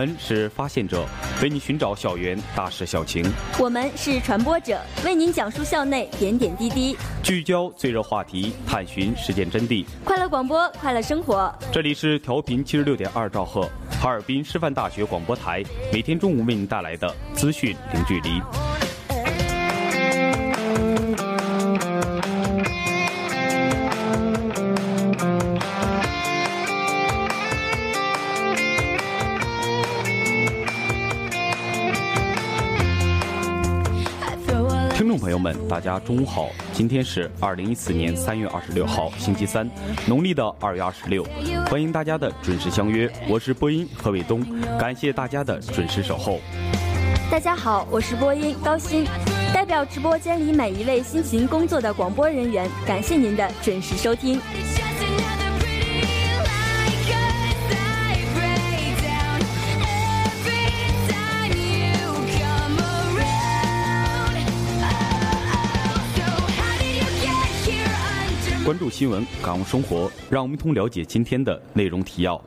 们是发现者，为您寻找校园大事小情；我们是传播者，为您讲述校内点点滴滴，聚焦最热话题，探寻事件真谛。快乐广播，快乐生活。这里是调频七十六点二兆赫，哈尔滨师范大学广播台，每天中午为您带来的资讯零距离。朋友们，大家中午好！今天是二零一四年三月二十六号，星期三，农历的二月二十六。欢迎大家的准时相约，我是播音何伟东，感谢大家的准时守候。大家好，我是播音高鑫，代表直播间里每一位辛勤工作的广播人员，感谢您的准时收听。关注新闻，感悟生活，让我们一同了解今天的内容提要。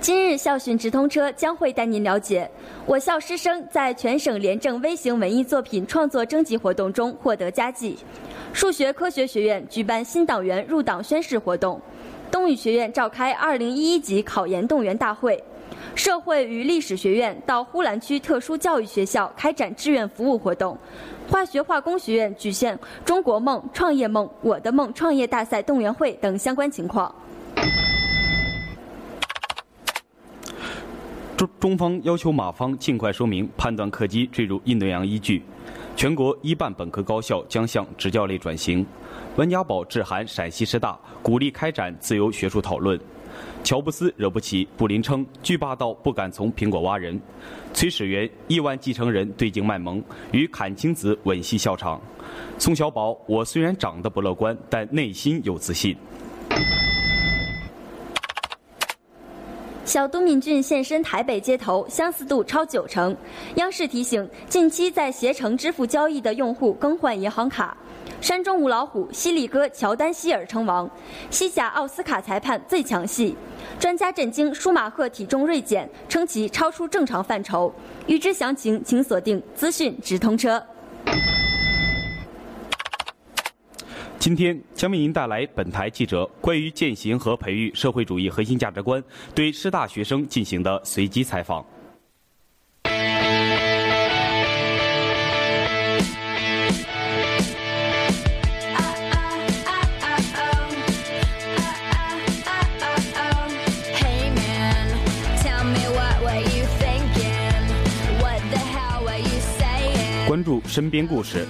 今日校讯直通车将会带您了解我校师生在全省廉政微型文艺作品创作征集活动中获得佳绩。数学科学学院举办新党员入党宣誓活动，东语学院召开二零一一级考研动员大会，社会与历史学院到呼兰区特殊教育学校开展志愿服务活动。化学化工学院举行“中国梦创业梦我的梦”创业大赛动员会等相关情况。中中方要求马方尽快说明判断客机坠入印度洋依据。全国一半本科高校将向职教类转型。温家宝致函陕西师大，鼓励开展自由学术讨论。乔布斯惹不起布林称巨霸道不敢从苹果挖人。崔始源亿万继承人对镜卖萌，与阚清子吻戏笑场。宋小宝，我虽然长得不乐观，但内心有自信。小都敏俊现身台北街头，相似度超九成。央视提醒，近期在携程支付交易的用户更换银行卡。山中无老虎，犀利哥乔丹希尔称王。西甲奥斯卡裁判最强戏，专家震惊舒马赫体重锐减，称其超出正常范畴。预知详情，请锁定资讯直通车。今天将为您带来本台记者关于践行和培育社会主义核心价值观对师大学生进行的随机采访。注身边故事，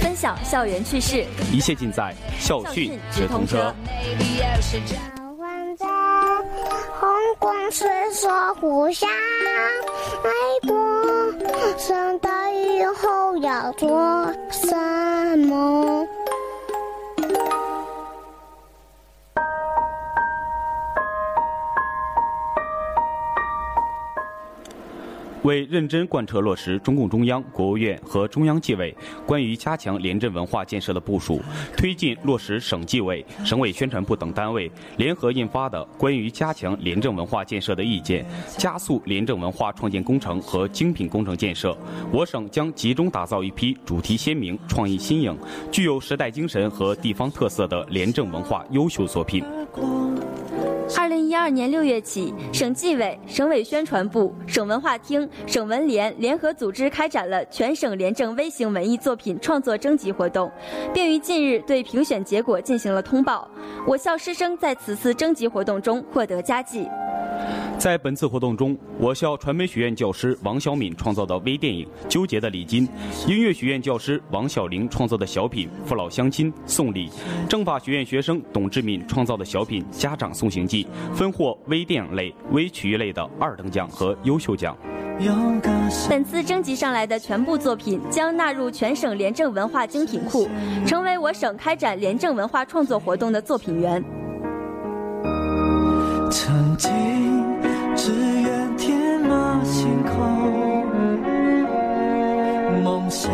分享校园趣事，一切尽在校讯直通车。红光闪烁，互相爱过，长大以后要做什么？为认真贯彻落实中共中央、国务院和中央纪委关于加强廉政文化建设的部署，推进落实省纪委、省委宣传部等单位联合印发的关于加强廉政文化建设的意见，加速廉政文化创建工程和精品工程建设，我省将集中打造一批主题鲜明、创意新颖、具有时代精神和地方特色的廉政文化优秀作品。二零一二年六月起，省纪委、省委宣传部、省文化厅、省文联联合组织开展了全省廉政微型文艺作品创作征集活动，并于近日对评选结果进行了通报。我校师生在此次征集活动中获得佳绩。在本次活动中，我校传媒学院教师王小敏创造的微电影《纠结的礼金》，音乐学院教师王小玲创造的小品《父老乡亲送礼》，政法学院学生董志敏创造的小品《家长送行记》，分获微电影类、微曲艺类的二等奖和优秀奖。本次征集上来的全部作品将纳入全省廉政文化精品库，成为我省开展廉政文化创作活动的作品源。曾经只愿天马行空，梦想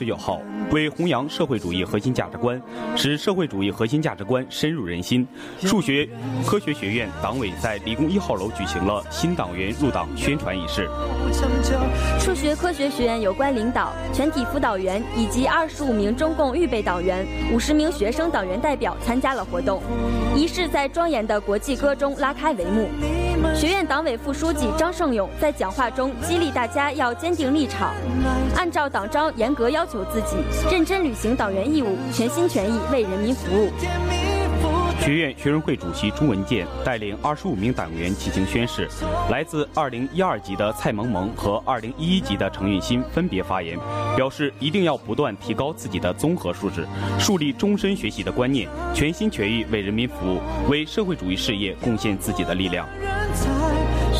十九号。为弘扬社会主义核心价值观，使社会主义核心价值观深入人心，数学科学学院党委在理工一号楼举行了新党员入党宣传仪式。数学科学学院有关领导、全体辅导员以及二十五名中共预备党员、五十名学生党员代表参加了活动。仪式在庄严的国际歌中拉开帷幕。学院党委副书记张胜勇在讲话中激励大家要坚定立场，按照党章严格要求自己。认真履行党员义务，全心全意为人民服务。学院学生会主席朱文健带领二十五名党员进行宣誓。来自二零一二级的蔡萌萌和二零一一级的程运新分别发言，表示一定要不断提高自己的综合素质，树立终身学习的观念，全心全意为人民服务，为社会主义事业贡献自己的力量。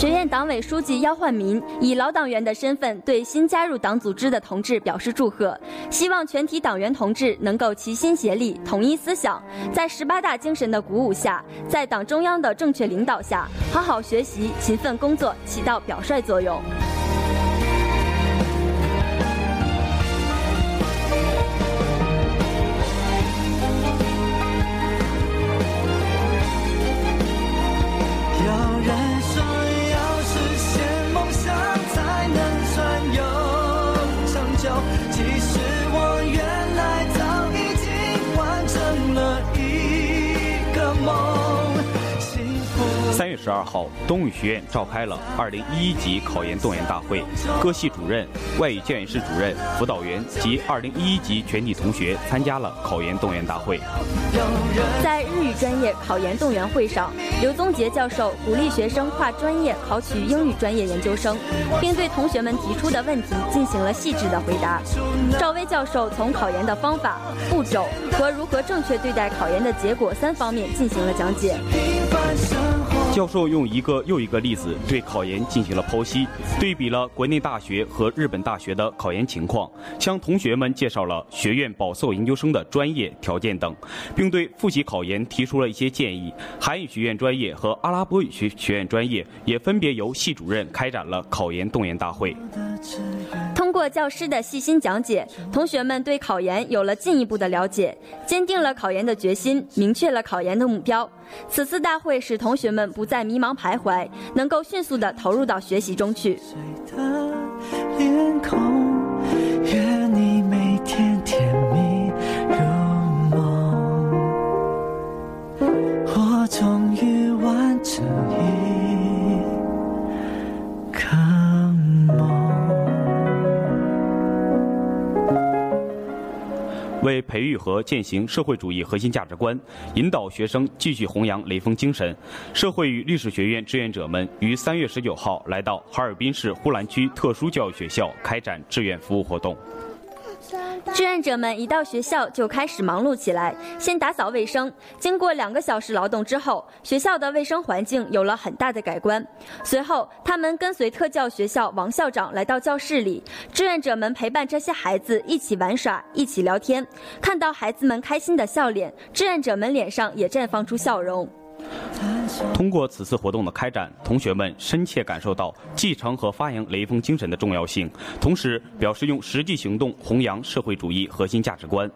学院党委书记姚焕民以老党员的身份对新加入党组织的同志表示祝贺，希望全体党员同志能够齐心协力、统一思想，在十八大精神的鼓舞下，在党中央的正确领导下，好好学习、勤奋工作，起到表率作用。十二号，东语学院召开了二零一一级考研动员大会，各系主任、外语教研室主任、辅导员及二零一一级全体同学参加了考研动员大会。在日语专业考研动员会上，刘宗杰教授鼓励学生跨专业考取英语专业研究生，并对同学们提出的问题进行了细致的回答。赵薇教授从考研的方法、步骤和如何正确对待考研的结果三方面进行了讲解。教授用一个又一个例子对考研进行了剖析，对比了国内大学和日本大学的考研情况，向同学们介绍了学院保送研究生的专业条件等，并对复习考研提出了一些建议。韩语学院专业和阿拉伯语学学院专业也分别由系主任开展了考研动员大会。通过教师的细心讲解，同学们对考研有了进一步的了解，坚定了考研的决心，明确了考研的目标。此次大会使同学们不再迷茫徘徊，能够迅速地投入到学习中去。愿为培育和践行社会主义核心价值观，引导学生继续弘扬雷锋精神，社会与历史学院志愿者们于三月十九号来到哈尔滨市呼兰区特殊教育学校开展志愿服务活动。志愿者们一到学校就开始忙碌起来，先打扫卫生。经过两个小时劳动之后，学校的卫生环境有了很大的改观。随后，他们跟随特教学校王校长来到教室里，志愿者们陪伴这些孩子一起玩耍，一起聊天。看到孩子们开心的笑脸，志愿者们脸上也绽放出笑容。通过此次活动的开展，同学们深切感受到继承和发扬雷锋精神的重要性，同时表示用实际行动弘扬社会主义核心价值观。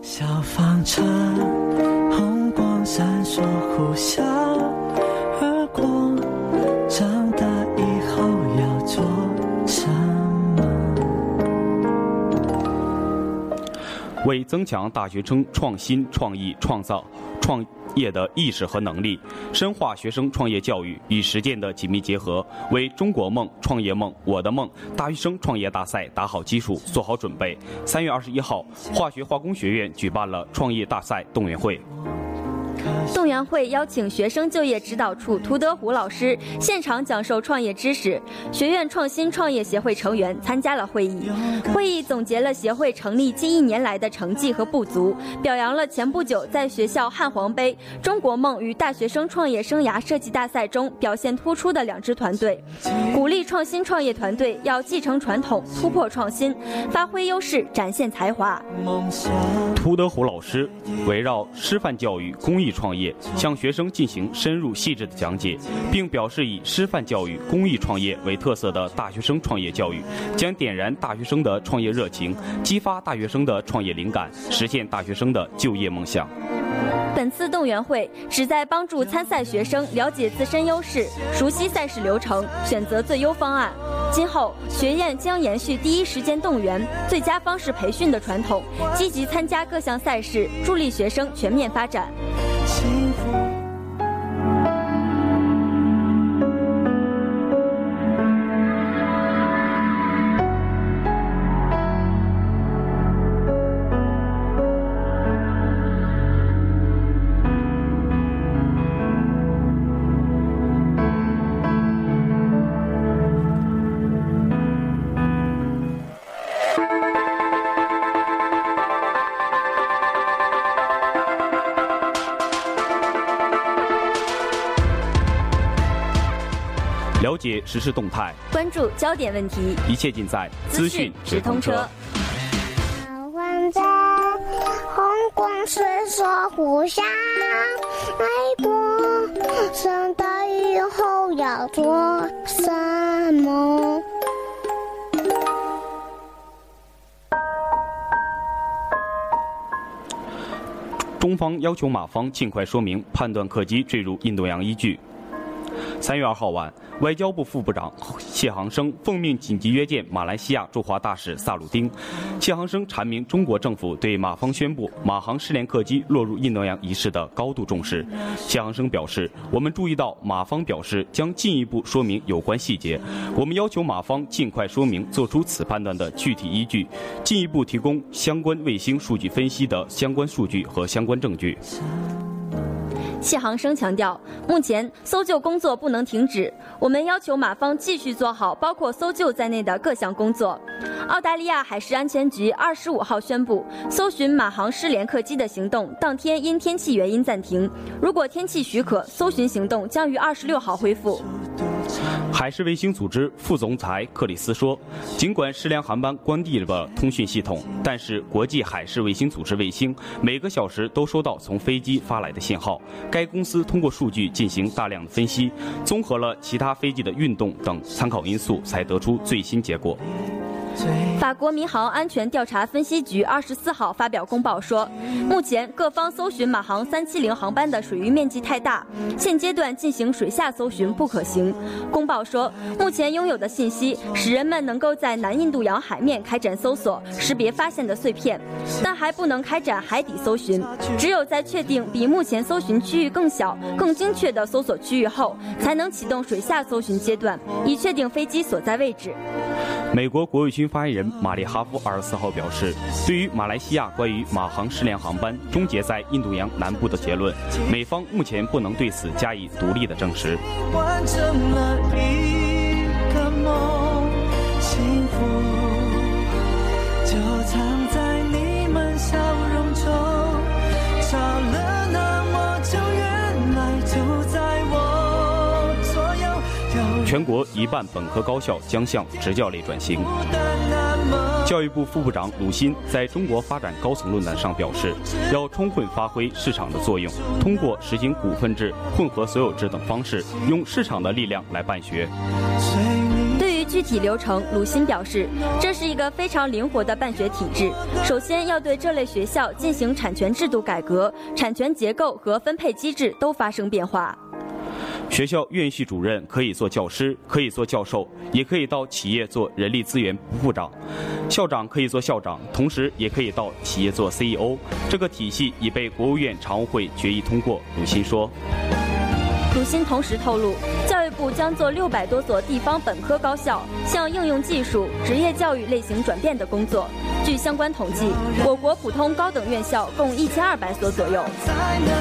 小方车，红光闪烁，呼啸而过。长大以后要做什么？为增强大学生创新、创意、创造、创业的意识和能力，深化学生创业教育与实践的紧密结合，为中国梦、创业梦、我的梦大学生创业大赛打好基础、做好准备。三月二十一号，化学化工学院举办了创业大赛动员会。动员会邀请学生就业指导处涂德虎老师现场讲授创业知识。学院创新创业协会成员参加了会议，会议总结了协会成立近一年来的成绩和不足，表扬了前不久在学校汉皇杯、中国梦与大学生创业生涯设计大赛中表现突出的两支团队，鼓励创新创业团队要继承传统、突破创新、发挥优势、展现才华。涂德虎老师围绕师范教育、公益创业，向学生进行深入细致的讲解，并表示以师范教育、公益创业为特色的大学生创业教育，将点燃大学生的创业热情，激发大学生的创业灵感，实现大学生的就业梦想。本次动员会旨在帮助参赛学生了解自身优势，熟悉赛事流程，选择最优方案。今后，学院将延续第一时间动员、最佳方式培训的传统，积极参加各项赛事，助力学生全面发展。时事动态，关注焦点问题，一切尽在资讯直通车。在红光闪烁，互相爱过。长大以后要做什么？中方要求马方尽快说明判断客机坠入印度洋依据。三月二号晚，外交部副部长谢航生奉命紧急约见马来西亚驻华大使萨鲁丁。谢航生阐明中国政府对马方宣布马航失联客机落入印度洋一事的高度重视。谢航生表示，我们注意到马方表示将进一步说明有关细节，我们要求马方尽快说明做出此判断的具体依据，进一步提供相关卫星数据分析的相关数据和相关证据。谢航生强调，目前搜救工作不能停止，我们要求马方继续做好包括搜救在内的各项工作。澳大利亚海事安全局二十五号宣布，搜寻马航失联客机的行动当天因天气原因暂停，如果天气许可，搜寻行动将于二十六号恢复。海事卫星组织副总裁克里斯说：“尽管失联航班关闭了通讯系统，但是国际海事卫星组织卫星每个小时都收到从飞机发来的信号。该公司通过数据进行大量的分析，综合了其他飞机的运动等参考因素，才得出最新结果。”法国民航安全调查分析局二十四号发表公报说，目前各方搜寻马航三七零航班的水域面积太大，现阶段进行水下搜寻不可行。公报说，目前拥有的信息使人们能够在南印度洋海面开展搜索，识别发现的碎片，但还不能开展海底搜寻。只有在确定比目前搜寻区域更小、更精确的搜索区域后，才能启动水下搜寻阶段，以确定飞机所在位置。美国国务军发言人玛丽哈夫二十四号表示，对于马来西亚关于马航失联航班终结在印度洋南部的结论，美方目前不能对此加以独立的证实。完成了一个梦，全国一半本科高校将向职教类转型。教育部副部长鲁新在中国发展高层论坛上表示，要充分发挥市场的作用，通过实行股份制、混合所有制等方式，用市场的力量来办学。对于具体流程，鲁新表示，这是一个非常灵活的办学体制。首先要对这类学校进行产权制度改革，产权结构和分配机制都发生变化。学校院系主任可以做教师，可以做教授，也可以到企业做人力资源部部长；校长可以做校长，同时也可以到企业做 CEO。这个体系已被国务院常务会决议通过。鲁新说。鲁新同时透露，教育部将做六百多所地方本科高校向应用技术、职业教育类型转变的工作。据相关统计，我国普通高等院校共一千二百所左右。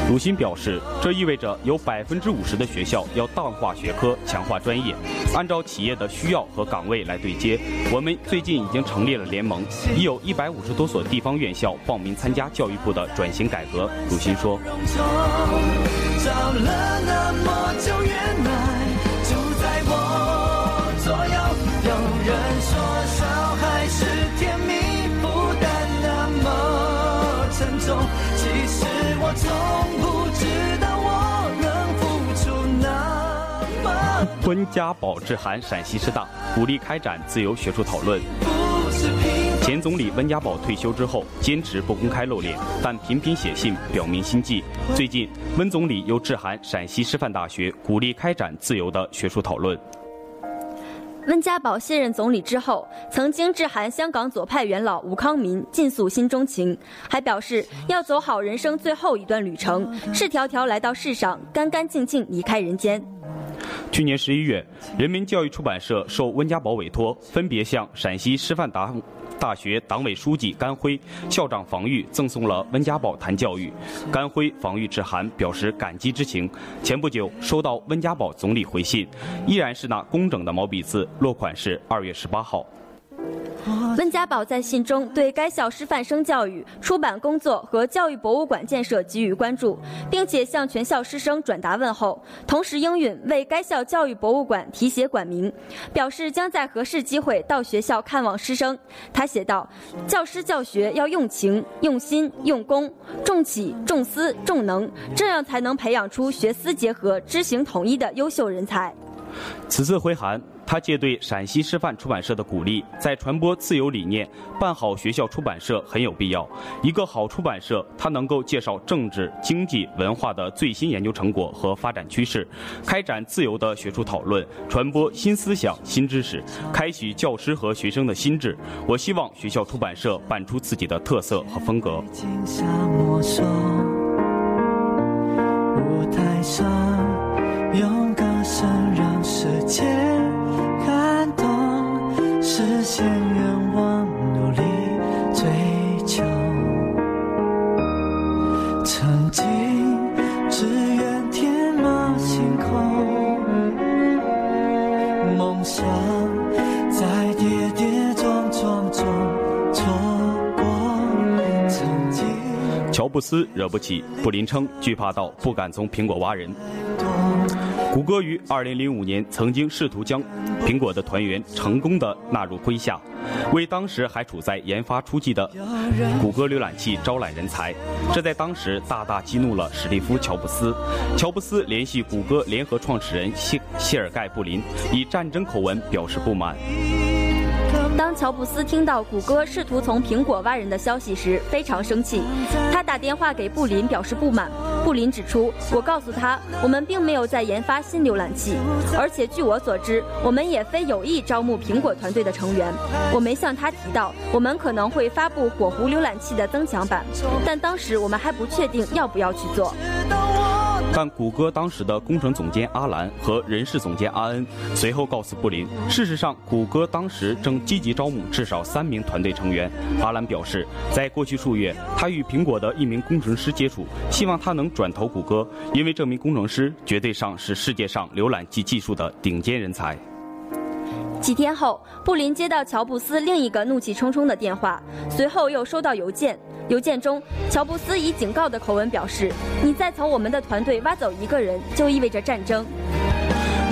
鲁新表示，这意味着有百分之五十的学校要淡化学科，强化专业，按照企业的需要和岗位来对接。我们最近已经成立了联盟，已有一百五十多所地方院校报名参加教育部的转型改革。鲁新说。找了那么久，原来就在我左右。有人说我从不知道我能付出那么温家宝致函陕西师大，鼓励开展自由学术讨论。不是平前总理温家宝退休之后，坚持不公开露脸，但频频写信表明心迹。最近，温总理又致函陕西师范大学，鼓励开展自由的学术讨论。温家宝卸任总理之后，曾经致函香港左派元老吴康民，尽诉心中情，还表示要走好人生最后一段旅程，赤条条来到世上，干干净净离开人间。去年十一月，人民教育出版社受温家宝委托，分别向陕西师范大大学党委书记甘辉、校长房玉赠送了温家宝谈教育。甘辉、房玉致函表示感激之情。前不久收到温家宝总理回信，依然是那工整的毛笔字，落款是二月十八号。温家宝在信中对该校师范生教育、出版工作和教育博物馆建设给予关注，并且向全校师生转达问候，同时应允为该校教育博物馆题写馆名，表示将在合适机会到学校看望师生。他写道：“教师教学要用情、用心、用功，重启、重思、重能，这样才能培养出学思结合、知行统一的优秀人才。”此次回函，他借对陕西师范出版社的鼓励，在传播自由理念、办好学校出版社很有必要。一个好出版社，它能够介绍政治、经济、文化的最新研究成果和发展趋势，开展自由的学术讨论，传播新思想、新知识，开启教师和学生的心智。我希望学校出版社办出自己的特色和风格。舞台上用歌声让世界，实现愿望，努力追求。曾经只愿天马行空，梦想在跌跌撞撞中错过。曾经乔布斯惹不起，布林称惧怕到不敢从苹果挖人。谷歌于2005年曾经试图将苹果的团员成功的纳入麾下，为当时还处在研发初期的谷歌浏览器招揽人才。这在当时大大激怒了史蒂夫·乔布斯。乔布斯联系谷歌联合创始人谢谢尔盖·布林，以战争口吻表示不满。当乔布斯听到谷歌试图从苹果挖人的消息时，非常生气。他打电话给布林表示不满。布林指出：“我告诉他，我们并没有在研发新浏览器，而且据我所知，我们也非有意招募苹果团队的成员。我没向他提到我们可能会发布火狐浏览器的增强版，但当时我们还不确定要不要去做。”但谷歌当时的工程总监阿兰和人事总监阿恩随后告诉布林，事实上，谷歌当时正积极招募至少三名团队成员。阿兰表示，在过去数月，他与苹果的一名工程师接触，希望他能转投谷歌，因为这名工程师绝对上是世界上浏览器技术的顶尖人才。几天后，布林接到乔布斯另一个怒气冲冲的电话，随后又收到邮件。邮件中，乔布斯以警告的口吻表示：“你再从我们的团队挖走一个人，就意味着战争。”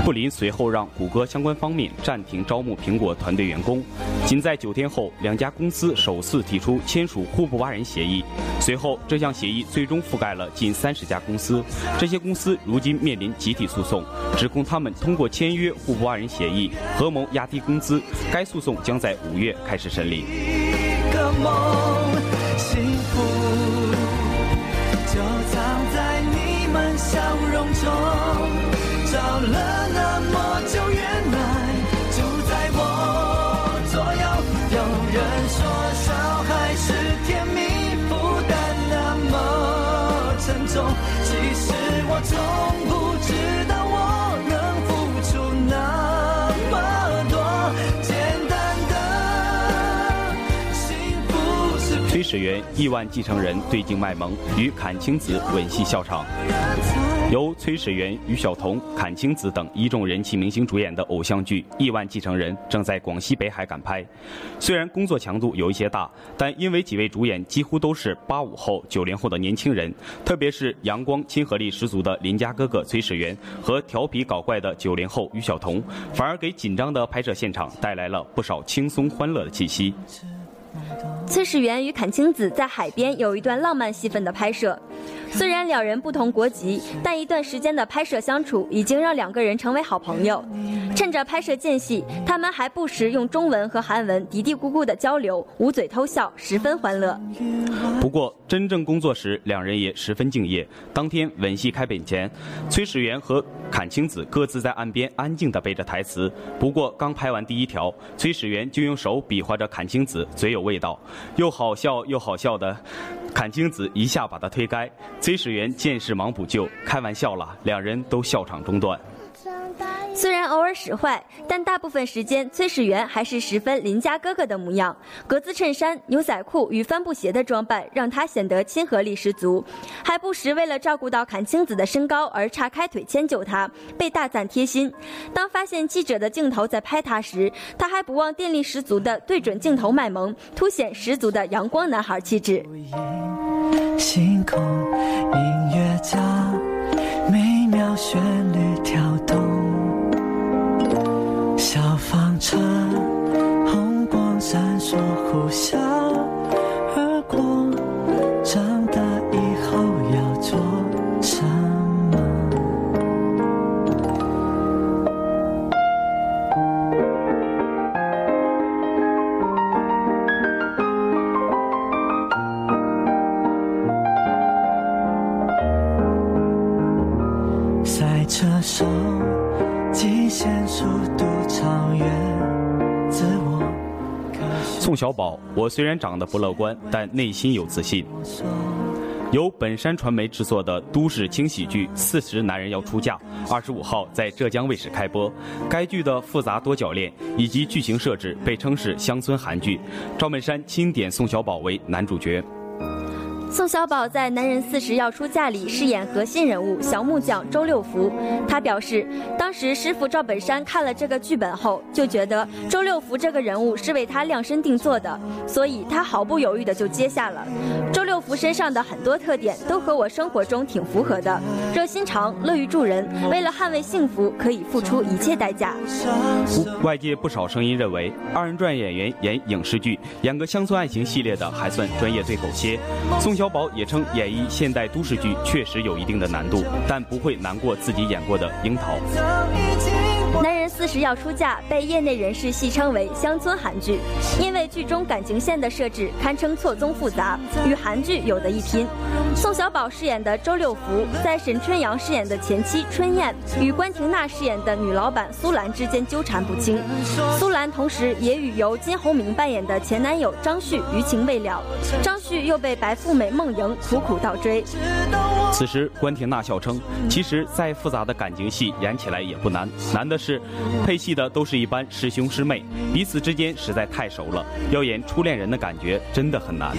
布林随后让谷歌相关方面暂停招募苹果团队员工。仅在九天后，两家公司首次提出签署互不挖人协议。随后，这项协议最终覆盖了近三十家公司。这些公司如今面临集体诉讼，指控他们通过签约互不挖人协议合谋压低工资。该诉讼将在五月开始审理。笑容中。找了那么久，原来就在我左右。有人说小孩是甜蜜，负担那么沉重。其实我从不始源亿万继承人对镜卖萌，与阚清子吻戏笑场。由崔始源、于晓彤、阚清子等一众人气明星主演的偶像剧《亿万继承人》正在广西北海赶拍。虽然工作强度有一些大，但因为几位主演几乎都是八五后、九零后的年轻人，特别是阳光、亲和力十足的邻家哥哥崔始源和调皮搞怪的九零后于晓彤，反而给紧张的拍摄现场带来了不少轻松欢乐的气息。崔始源与阚清子在海边有一段浪漫戏份的拍摄。虽然两人不同国籍，但一段时间的拍摄相处已经让两个人成为好朋友。趁着拍摄间隙，他们还不时用中文和韩文嘀嘀咕咕的交流，捂嘴偷笑，十分欢乐。不过，真正工作时，两人也十分敬业。当天吻戏开本前，崔始源和阚清子各自在岸边安静地背着台词。不过，刚拍完第一条，崔始源就用手比划着阚清子，嘴有味道，又好笑又好笑的。阚清子一下把他推开，崔始源见势忙补救，开玩笑了，两人都笑场中断。虽然偶尔使坏，但大部分时间崔始源还是十分邻家哥哥的模样。格子衬衫、牛仔裤与帆布鞋的装扮让他显得亲和力十足，还不时为了照顾到阚清子的身高而岔开腿迁就她，被大赞贴心。当发现记者的镜头在拍他时，他还不忘电力十足的对准镜头卖萌，凸显十足的阳光男孩气质。星空音乐家，美妙旋律宋小宝，我虽然长得不乐观，但内心有自信。由本山传媒制作的都市轻喜剧《四十男人要出嫁》，二十五号在浙江卫视开播。该剧的复杂多角恋以及剧情设置被称是乡村韩剧。赵本山钦点宋小宝为男主角。宋小宝在《男人四十要出嫁》里饰演核心人物小木匠周六福。他表示，当时师傅赵本山看了这个剧本后，就觉得周六福这个人物是为他量身定做的，所以他毫不犹豫的就接下了。周六福身上的很多特点都和我生活中挺符合的：热心肠、乐于助人，为了捍卫幸福可以付出一切代价。外界不少声音认为，二人转演员演影视剧，演个乡村爱情系列的还算专业对口些。宋小宝也称，演绎现代都市剧确实有一定的难度，但不会难过自己演过的《樱桃》。四十要出嫁，被业内人士戏称为乡村韩剧，因为剧中感情线的设置堪称错综复杂，与韩剧有的一拼。宋小宝饰演的周六福，在沈春阳饰演的前妻春燕与关婷娜饰演的女老板苏兰之间纠缠不清，苏兰同时也与由金宏明扮演的前男友张旭余情未了，张旭又被白富美孟莹苦苦倒追。此时，关婷娜笑称：“其实再复杂的感情戏演起来也不难，难的是配戏的都是一般师兄师妹，彼此之间实在太熟了，要演初恋人的感觉真的很难。”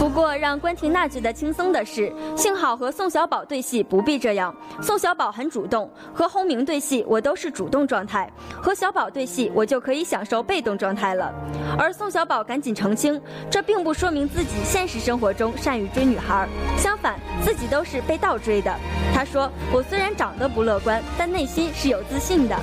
不过，让关婷娜觉得轻松的是，幸好和宋小宝对戏不必这样。宋小宝很主动，和洪明对戏我都是主动状态，和小宝对戏我就可以享受被动状态了。而宋小宝赶紧澄清，这并不说明自己现实生活中善于追女孩，相反，自己都是被倒追的。他说：“我虽然长得不乐观，但内心是有自信的。”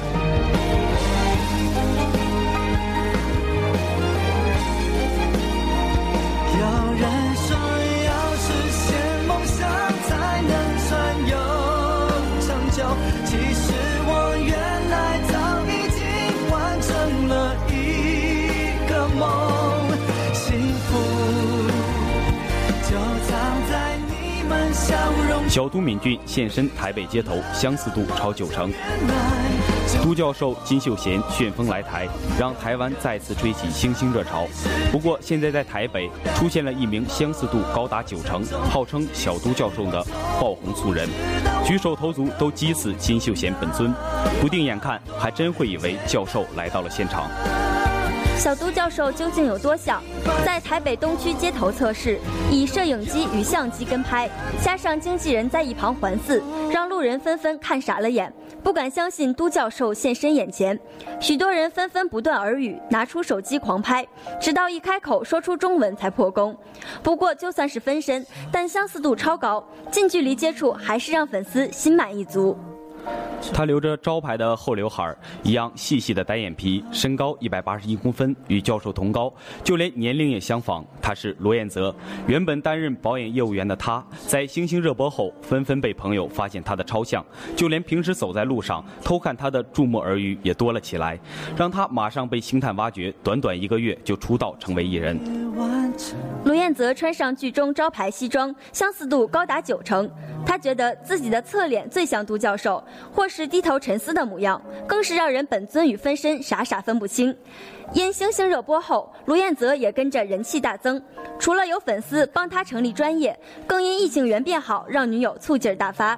小都敏俊现身台北街头，相似度超九成。都教授金秀贤旋风来台，让台湾再次吹起星星热潮。不过，现在在台北出现了一名相似度高达九成、号称小都教授的爆红素人，举手投足都激死金秀贤本尊。不定眼看，还真会以为教授来到了现场。小都教授究竟有多像？在台北东区街头测试，以摄影机与相机跟拍，加上经纪人在一旁环伺，让路人纷纷看傻了眼，不敢相信都教授现身眼前。许多人纷纷不断耳语，拿出手机狂拍，直到一开口说出中文才破功。不过就算是分身，但相似度超高，近距离接触还是让粉丝心满意足。他留着招牌的厚刘海一样细细的单眼皮，身高一百八十一公分，与教授同高，就连年龄也相仿。他是罗彦泽，原本担任保险业务员的他，在星星热播后，纷纷被朋友发现他的超像，就连平时走在路上偷看他的注目耳语也多了起来，让他马上被星探挖掘，短短一个月就出道成为艺人。卢彦泽穿上剧中招牌西装，相似度高达九成。他觉得自己的侧脸最像杜教授，或是低头沉思的模样，更是让人本尊与分身傻傻分不清。因《星星》热播后，卢彦泽也跟着人气大增，除了有粉丝帮他成立专业，更因异性缘变好，让女友醋劲儿大发。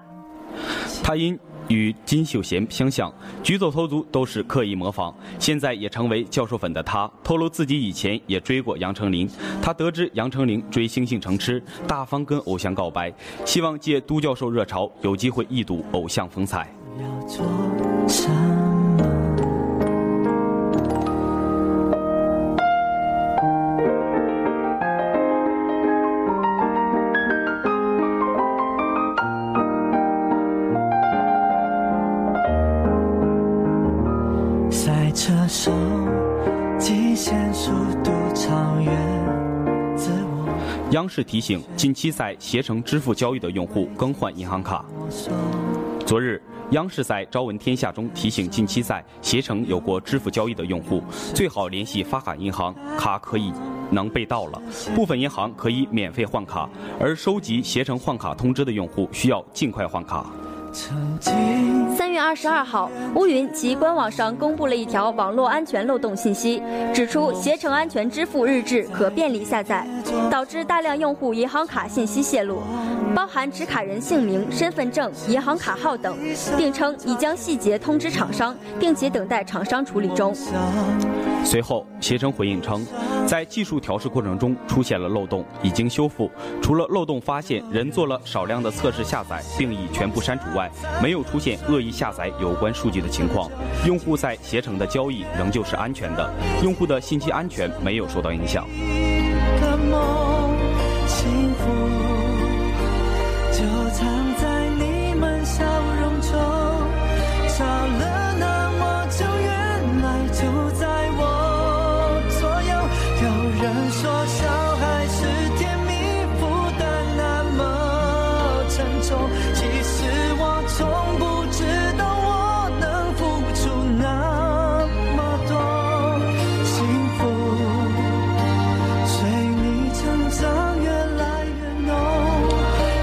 他因。与金秀贤相像，举手投足都是刻意模仿。现在也成为教授粉的他，透露自己以前也追过杨丞琳。他得知杨丞琳追星星成痴，大方跟偶像告白，希望借都教授热潮，有机会一睹偶像风采。央视提醒近期在携程支付交易的用户更换银行卡。昨日，央视在《朝闻天下》中提醒近期在携程有过支付交易的用户，最好联系发卡银行，卡可以能被盗了。部分银行可以免费换卡，而收集携程换卡通知的用户需要尽快换卡。三月二十二号，乌云其官网上公布了一条网络安全漏洞信息，指出携程安全支付日志可便利下载，导致大量用户银行卡信息泄露，包含持卡人姓名、身份证、银行卡号等，并称已将细节通知厂商，并且等待厂商处理中。随后，携程回应称，在技术调试过程中出现了漏洞，已经修复。除了漏洞发现人做了少量的测试下载，并已全部删除外，没有出现恶意下载有关数据的情况。用户在携程的交易仍旧是安全的，用户的信息安全没有受到影响。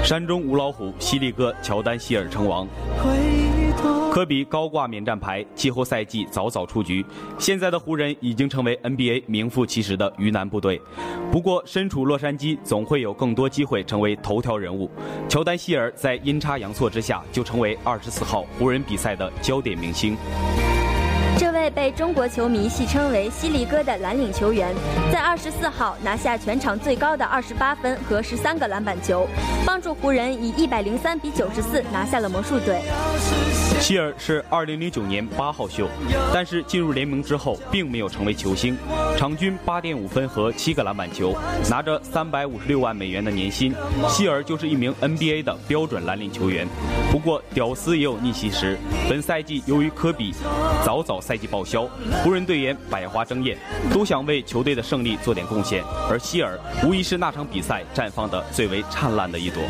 山中无老虎，犀利哥乔丹希尔称王。科比高挂免战牌，季后赛季早早出局。现在的湖人已经成为 NBA 名副其实的鱼腩部队。不过，身处洛杉矶，总会有更多机会成为头条人物。乔丹希尔在阴差阳错之下，就成为二十四号湖人比赛的焦点明星。被中国球迷戏称为“犀利哥”的蓝领球员，在二十四号拿下全场最高的二十八分和十三个篮板球，帮助湖人以一百零三比九十四拿下了魔术队。希尔是二零零九年八号秀，但是进入联盟之后并没有成为球星，场均八点五分和七个篮板球，拿着三百五十六万美元的年薪，希尔就是一名 NBA 的标准蓝领球员。不过屌丝也有逆袭时，本赛季由于科比早早。赛季报销，湖人队员百花争艳，都想为球队的胜利做点贡献，而希尔无疑是那场比赛绽放的最为灿烂的一朵。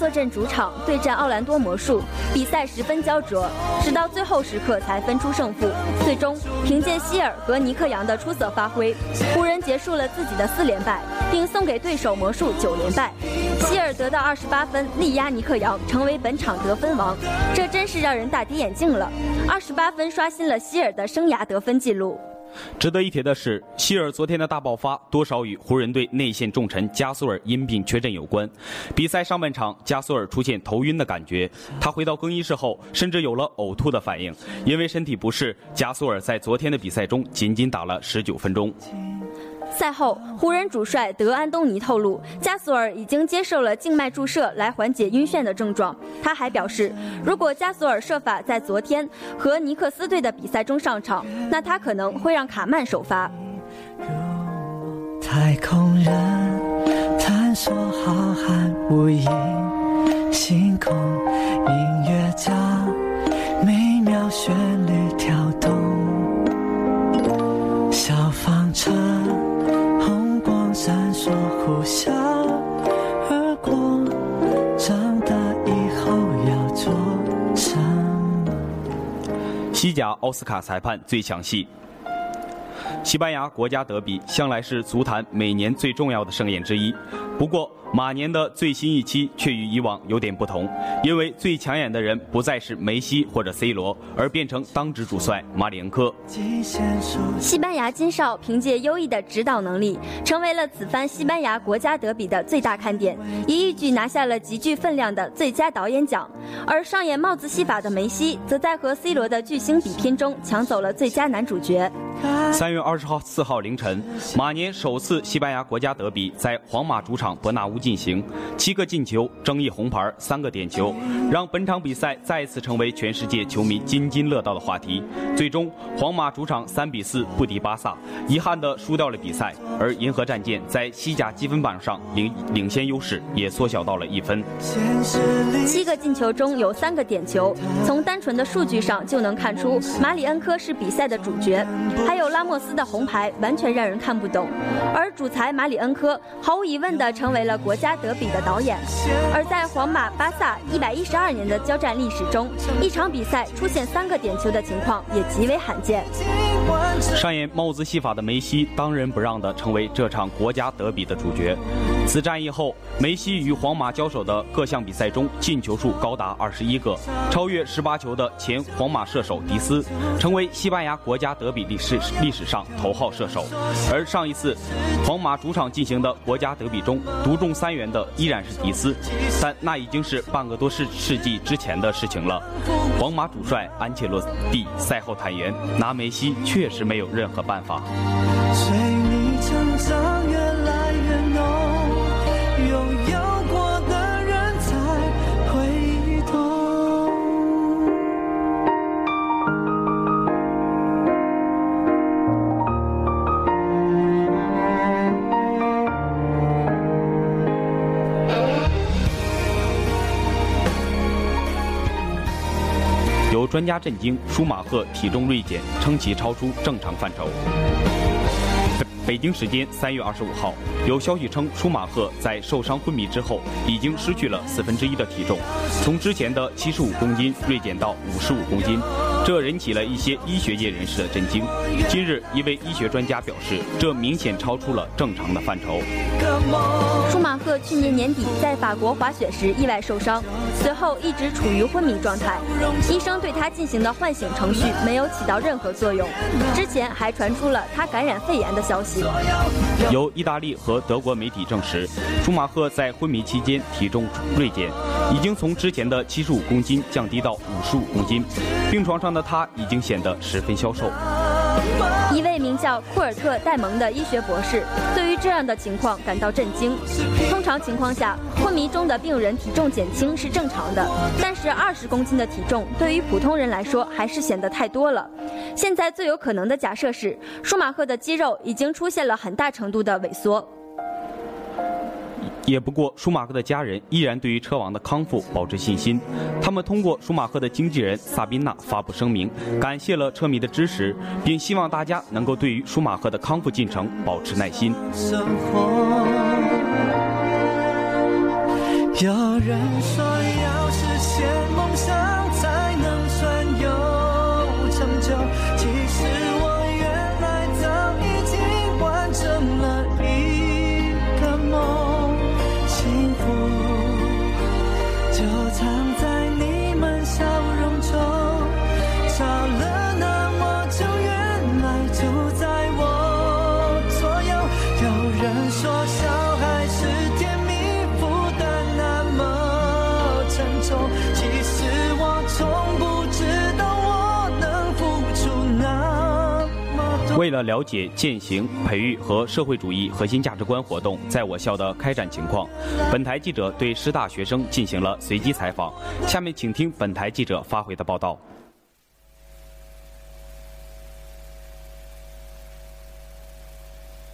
坐镇主场对战奥兰多魔术，比赛十分焦灼，直到最后时刻才分出胜负。最终，凭借希尔和尼克杨的出色发挥，湖人结束了自己的四连败，并送给对手魔术九连败。希尔得到二十八分，力压尼克杨，成为本场得分王，这真是让人大跌眼镜了。二十八分刷新了希尔的生涯得分纪录。值得一提的是，希尔昨天的大爆发多少与湖人队内线重臣加索尔因病缺阵有关。比赛上半场，加索尔出现头晕的感觉，他回到更衣室后，甚至有了呕吐的反应。因为身体不适，加索尔在昨天的比赛中仅仅打了十九分钟。赛后，湖人主帅德安东尼透露，加索尔已经接受了静脉注射来缓解晕眩的症状。他还表示，如果加索尔设法在昨天和尼克斯队的比赛中上场，那他可能会让卡曼首发。太空人探索浩瀚无垠星空，音乐家美妙旋律闪烁呼啸而过，长大以后要做？西甲奥斯卡裁判最抢戏。西班牙国家德比向来是足坛每年最重要的盛宴之一，不过。马年的最新一期却与以往有点不同，因为最抢眼的人不再是梅西或者 C 罗，而变成当值主帅马里恩科。西班牙金哨凭借优异的指导能力，成为了此番西班牙国家德比的最大看点，一一举拿下了极具分量的最佳导演奖。而上演帽子戏法的梅西，则在和 C 罗的巨星比拼中抢走了最佳男主角。三月二十号四号凌晨，马年首次西班牙国家德比在皇马主场伯纳乌进行，七个进球，争议红牌，三个点球，让本场比赛再次成为全世界球迷津津乐道的话题。最终，皇马主场三比四不敌巴萨，遗憾的输掉了比赛。而银河战舰在西甲积分榜上领领先优势也缩小到了一分。七个进球中有三个点球，从单纯的数据上就能看出马里恩科是比赛的主角。还有拉莫斯的红牌完全让人看不懂，而主裁马里恩科毫无疑问的成为了国国家德比的导演。而在皇马巴萨一百一十二年的交战历史中，一场比赛出现三个点球的情况也极为罕见。上演帽子戏法的梅西当仁不让的成为这场国家德比的主角。此战役后，梅西与皇马交手的各项比赛中进球数高达二十一个，超越十八球的前皇马射手迪斯，成为西班牙国家德比历史。历史上头号射手，而上一次皇马主场进行的国家德比中独中三元的依然是迪斯，但那已经是半个多世世纪之前的事情了。皇马主帅安切洛蒂赛后坦言，拿梅西确实没有任何办法。专家震惊，舒马赫体重锐减，称其超出正常范畴。北京时间三月二十五号，有消息称舒马赫在受伤昏迷之后，已经失去了四分之一的体重，从之前的七十五公斤锐减到五十五公斤。这引起了一些医学界人士的震惊。今日，一位医学专家表示，这明显超出了正常的范畴。舒马赫去年年底在法国滑雪时意外受伤，随后一直处于昏迷状态，医生对他进行的唤醒程序没有起到任何作用。之前还传出了他感染肺炎的消息。由意大利和德国媒体证实，舒马赫在昏迷期间体重锐减，已经从之前的七十五公斤降低到五十五公斤，病床上的他已经显得十分消瘦。一位名叫库尔特·戴蒙的医学博士对于这样的情况感到震惊。通常情况下，昏迷中的病人体重减轻是正常的，但是二十公斤的体重对于普通人来说还是显得太多了。现在最有可能的假设是，舒马赫的肌肉已经出现了很大程度的萎缩。也不过，舒马赫的家人依然对于车王的康复保持信心。他们通过舒马赫的经纪人萨宾娜发布声明，感谢了车迷的支持，并希望大家能够对于舒马赫的康复进程保持耐心。有人说要实现梦想为了了解践行、培育和社会主义核心价值观活动在我校的开展情况，本台记者对师大学生进行了随机采访。下面请听本台记者发回的报道。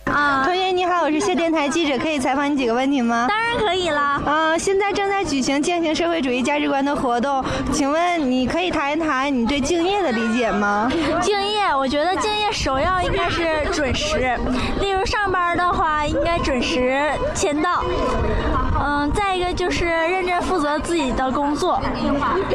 啊，同学你好，我是谢电台记者，可以采访你几个问题吗？当然可以啦。啊，现在正在举行践行社会主义价值观的活动，请问你可以谈一谈你对敬业的理解吗？敬业，我觉得敬业首要应该是准时，例如上班的话应该准时签到。嗯，再一个就是认真负责自己的工作，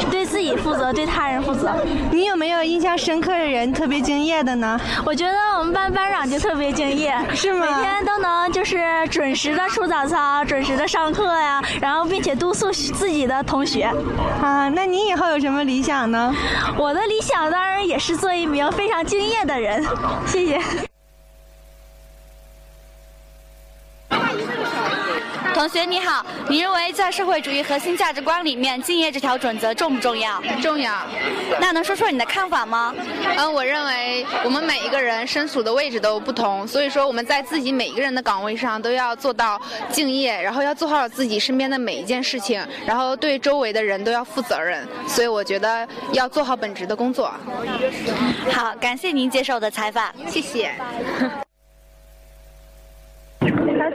对自己负责，对他人负责。你有没有印象深刻的人特别敬业的呢？我觉得我们班班长就特别敬业，是吗？每天都能就是准时的出早操，准时的上课呀，然后并且督促自己的同学。啊，那你以后有什么理想呢？我的理想当然也是做一名非常敬业的人。谢谢。同学你好，你认为在社会主义核心价值观里面，敬业这条准则重不重要？重要。那能说说你的看法吗？嗯，我认为我们每一个人身处的位置都不同，所以说我们在自己每一个人的岗位上都要做到敬业，然后要做好自己身边的每一件事情，然后对周围的人都要负责任。所以我觉得要做好本职的工作。好，感谢您接受我的采访，谢谢。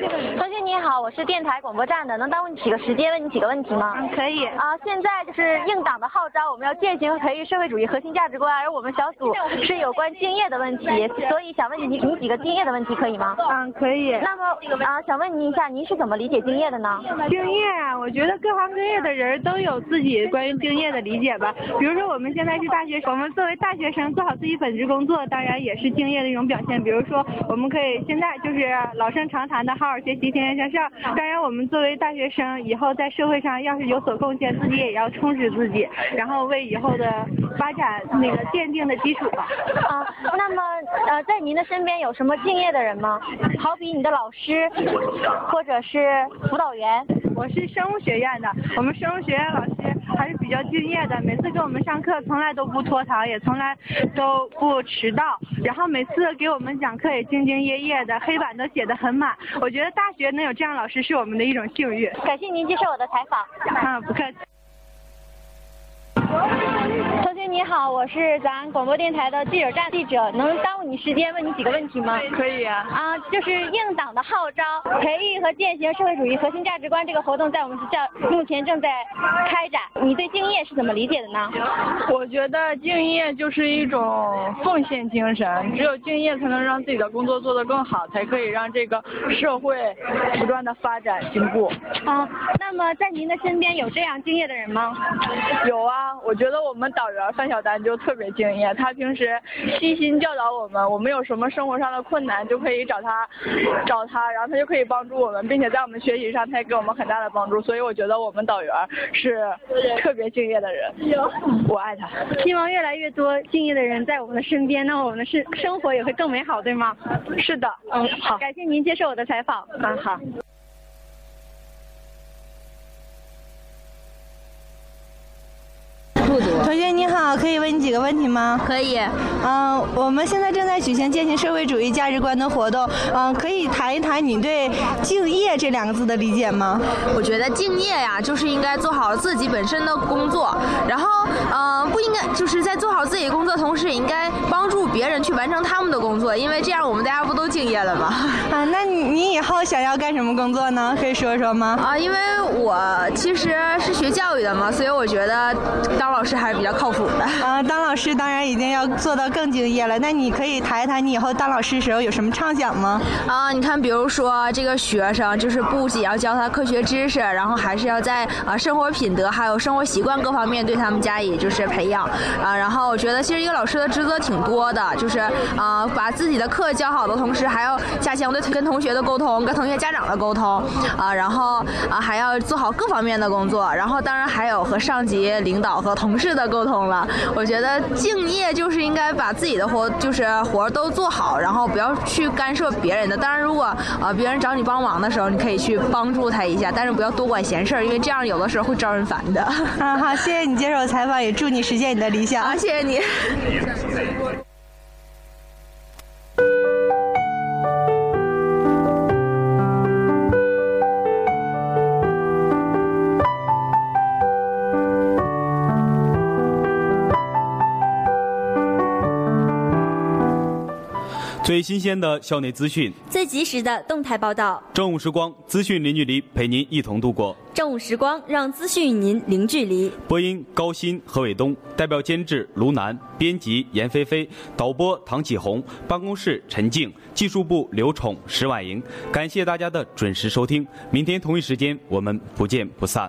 同学你好，我是电台广播站的，能耽误你几个时间问你几个问题吗？嗯，可以。啊，现在就是应党的号召，我们要践行和培育社会主义核心价值观，而我们小组是有关敬业的问题，所以想问你你几个敬业的问题，可以吗？嗯，可以。那么啊，想问您一下，您是怎么理解敬业的呢？敬业啊，我觉得各行各业的人都有自己关于敬业的理解吧。比如说我们现在是大学生，我们作为大学生做好自己本职工作，当然也是敬业的一种表现。比如说我们可以现在就是老生常谈的好学习，天天向上。当然，我们作为大学生，以后在社会上要是有所贡献，自己也要充实自己，然后为以后的发展那个奠定的基础吧。啊，那么呃，在您的身边有什么敬业的人吗？好比你的老师，或者是辅导员。我是生物学院的，我们生物学院老师还是比较敬业的，每次给我们上课从来都不拖堂，也从来都不迟到，然后每次给我们讲课也兢兢业业的，黑板都写的很满。我觉得大学能有这样老师是我们的一种幸运。感谢您接受我的采访。嗯，不客气。同学你好，我是咱广播电台的记者站记者，能耽误你时间问你几个问题吗？可以啊。啊，就是应党的号召，培育和践行社会主义核心价值观这个活动在我们学校目前正在开展。你对敬业是怎么理解的呢？我觉得敬业就是一种奉献精神，只有敬业才能让自己的工作做得更好，才可以让这个社会不断的发展进步。啊，那么在您的身边有这样敬业的人吗？有啊，我觉得我们导员范小丹就特别敬业，他平时细心教导我们，我们有什么生活上的困难就可以找他，找他，然后他就可以帮助我们，并且在我们学习上他也给我们很大的帮助，所以我觉得我们导员是特别敬业的人，我爱他。希望越来越多敬业的人在我们的身边，那我们的生生活也会更美好，对吗？是的，嗯，好，感谢您接受我的采访，嗯，好。同学你好，可以问你几个问题吗？可以。嗯，我们现在正在举行践行社会主义价值观的活动。嗯，可以谈一谈你对“敬业”这两个字的理解吗？我觉得敬业呀，就是应该做好自己本身的工作，然后，嗯，不应该就是在做好自己工作同时，也应该帮助别人去完成他们的工作，因为这样我们大家不都敬业了吗？啊，那你你以后想要干什么工作呢？可以说说吗？啊，因为我其实是学教育的嘛，所以我觉得当老师还是比较靠谱的。啊，当老师当然一定要做到更敬业了。那你可以谈一谈你以后当老师时候有什么畅想吗？啊，你看，比如说这个学生，就是不仅要教他科学知识，然后还是要在啊生活品德还有生活习惯各方面对他们加以就是培养。啊，然后我觉得其实一个老师的职责挺多的，就是啊把自己的课教好的同时，还要加强对跟同学的沟通，跟同学家长的沟通。啊，然后啊还要做好各方面的工作，然后当然还有和上级领导和同事的沟通了。我觉得敬业就是应该把自己的活就是活都做好，然后不要去干涉别人的。当然，如果呃别人找你帮忙的时候，你可以去帮助他一下，但是不要多管闲事儿，因为这样有的时候会招人烦的。啊，好，谢谢你接受采访，也祝你实现你的理想。啊，谢谢你。最新鲜的校内资讯，最及时的动态报道。正午时光，资讯零距离，陪您一同度过。正午时光，让资讯与您零距离。播音高鑫、何伟东，代表监制卢楠，编辑严菲菲，导播唐启红，办公室陈静，技术部刘宠、石婉莹。感谢大家的准时收听，明天同一时间我们不见不散。